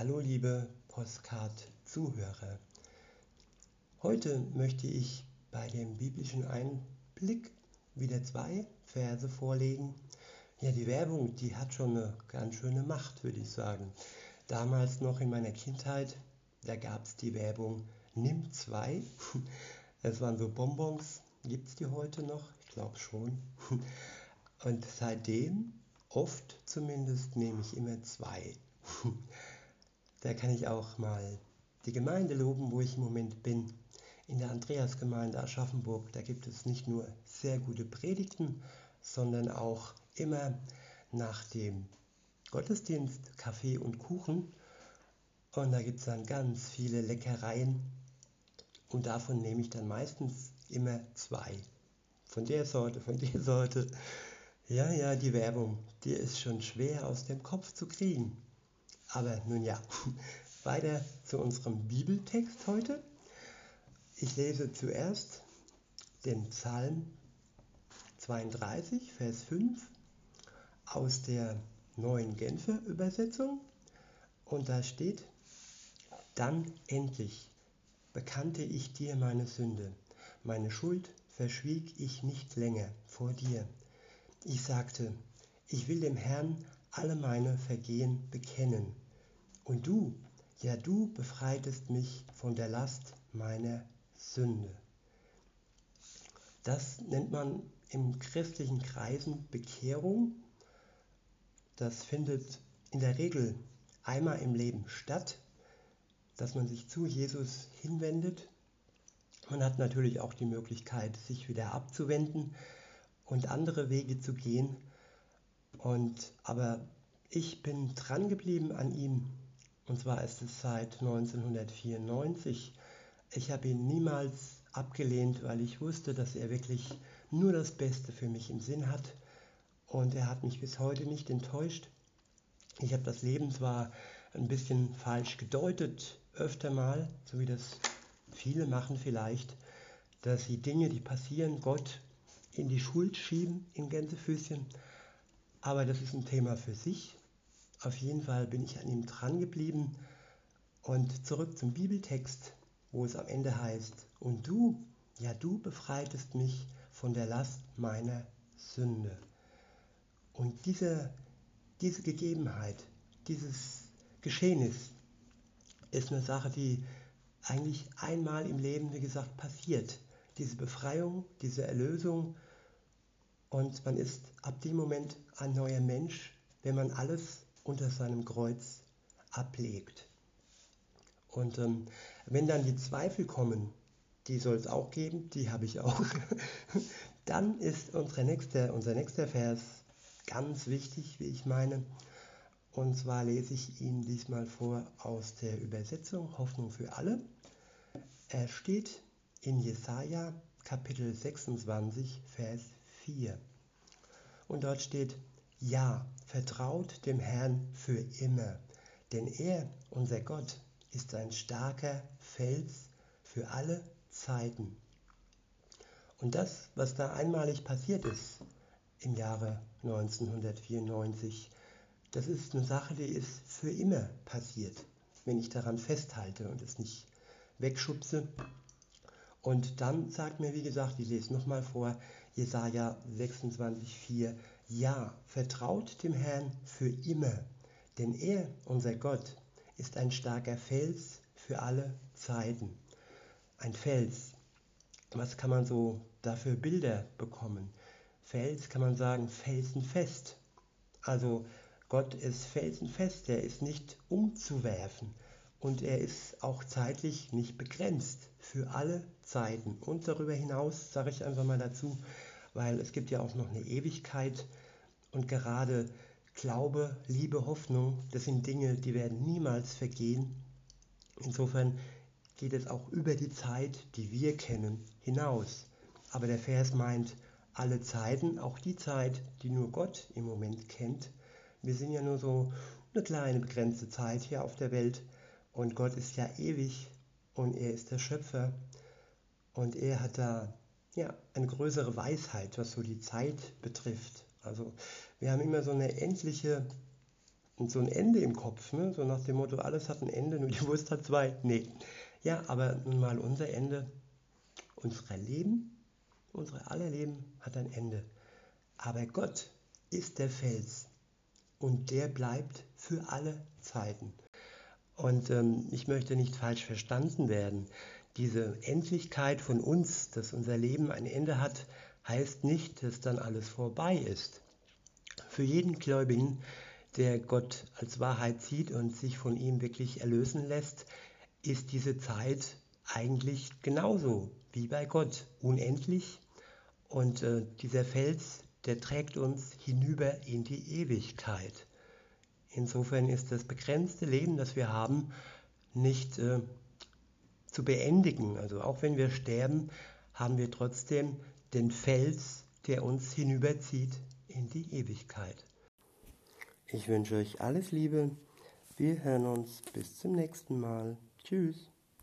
Hallo liebe Postcard-Zuhörer. Heute möchte ich bei dem biblischen Einblick wieder zwei Verse vorlegen. Ja, die Werbung, die hat schon eine ganz schöne Macht, würde ich sagen. Damals noch in meiner Kindheit, da gab es die Werbung Nimm zwei. Es waren so Bonbons. Gibt es die heute noch? Ich glaube schon. Und seitdem, oft zumindest, nehme ich immer zwei. Da kann ich auch mal die Gemeinde loben, wo ich im Moment bin. In der Andreasgemeinde Aschaffenburg, da gibt es nicht nur sehr gute Predigten, sondern auch immer nach dem Gottesdienst Kaffee und Kuchen. Und da gibt es dann ganz viele Leckereien. Und davon nehme ich dann meistens immer zwei. Von der Sorte, von der Sorte. Ja, ja, die Werbung, die ist schon schwer aus dem Kopf zu kriegen. Aber nun ja, weiter zu unserem Bibeltext heute. Ich lese zuerst den Psalm 32, Vers 5 aus der neuen Genfer Übersetzung. Und da steht, dann endlich bekannte ich dir meine Sünde, meine Schuld verschwieg ich nicht länger vor dir. Ich sagte, ich will dem Herrn alle meine Vergehen bekennen. Und du, ja du befreitest mich von der Last meiner Sünde. Das nennt man im christlichen Kreisen Bekehrung. Das findet in der Regel einmal im Leben statt, dass man sich zu Jesus hinwendet. Man hat natürlich auch die Möglichkeit, sich wieder abzuwenden und andere Wege zu gehen. Und, aber ich bin dran geblieben an ihm. Und zwar ist es seit 1994. Ich habe ihn niemals abgelehnt, weil ich wusste, dass er wirklich nur das Beste für mich im Sinn hat. Und er hat mich bis heute nicht enttäuscht. Ich habe das Leben zwar ein bisschen falsch gedeutet, öfter mal, so wie das viele machen vielleicht, dass sie Dinge, die passieren, Gott in die Schuld schieben, in Gänsefüßchen. Aber das ist ein Thema für sich. Auf jeden Fall bin ich an ihm dran geblieben. Und zurück zum Bibeltext, wo es am Ende heißt, und du, ja du befreitest mich von der Last meiner Sünde. Und diese, diese Gegebenheit, dieses Geschehnis ist eine Sache, die eigentlich einmal im Leben, wie gesagt, passiert diese Befreiung, diese Erlösung. Und man ist ab dem Moment ein neuer Mensch, wenn man alles unter seinem Kreuz ablegt. Und ähm, wenn dann die Zweifel kommen, die soll es auch geben, die habe ich auch, dann ist unser nächster, unser nächster Vers ganz wichtig, wie ich meine. Und zwar lese ich ihn diesmal vor aus der Übersetzung Hoffnung für alle. Er steht in Jesaja Kapitel 26, Vers 4. Und dort steht, ja, vertraut dem Herrn für immer, denn er, unser Gott, ist ein starker Fels für alle Zeiten. Und das, was da einmalig passiert ist im Jahre 1994, das ist eine Sache, die ist für immer passiert, wenn ich daran festhalte und es nicht wegschubse und dann sagt mir, wie gesagt, ich lese nochmal vor, Jesaja 26,4, ja, vertraut dem Herrn für immer, denn er, unser Gott, ist ein starker Fels für alle Zeiten. Ein Fels. Was kann man so dafür Bilder bekommen? Fels kann man sagen, felsenfest. Also Gott ist felsenfest, er ist nicht umzuwerfen und er ist auch zeitlich nicht begrenzt für alle Zeiten. Und darüber hinaus sage ich einfach mal dazu, weil es gibt ja auch noch eine Ewigkeit und gerade Glaube, Liebe, Hoffnung, das sind Dinge, die werden niemals vergehen. Insofern geht es auch über die Zeit, die wir kennen, hinaus. Aber der Vers meint alle Zeiten, auch die Zeit, die nur Gott im Moment kennt. Wir sind ja nur so eine kleine begrenzte Zeit hier auf der Welt und Gott ist ja ewig und er ist der Schöpfer und er hat da ja, eine größere Weisheit, was so die Zeit betrifft. Also wir haben immer so eine endliche so ein Ende im Kopf, ne? so nach dem Motto, alles hat ein Ende, nur die Wurst hat zwei. Nee. Ja, aber nun mal unser Ende, unser Leben, unsere aller Leben hat ein Ende. Aber Gott ist der Fels und der bleibt für alle Zeiten. Und ähm, ich möchte nicht falsch verstanden werden. Diese Endlichkeit von uns, dass unser Leben ein Ende hat, heißt nicht, dass dann alles vorbei ist. Für jeden Gläubigen, der Gott als Wahrheit sieht und sich von ihm wirklich erlösen lässt, ist diese Zeit eigentlich genauso wie bei Gott, unendlich. Und äh, dieser Fels, der trägt uns hinüber in die Ewigkeit. Insofern ist das begrenzte Leben, das wir haben, nicht äh, zu beendigen. Also auch wenn wir sterben, haben wir trotzdem den Fels, der uns hinüberzieht in die Ewigkeit. Ich wünsche euch alles Liebe. Wir hören uns bis zum nächsten Mal. Tschüss.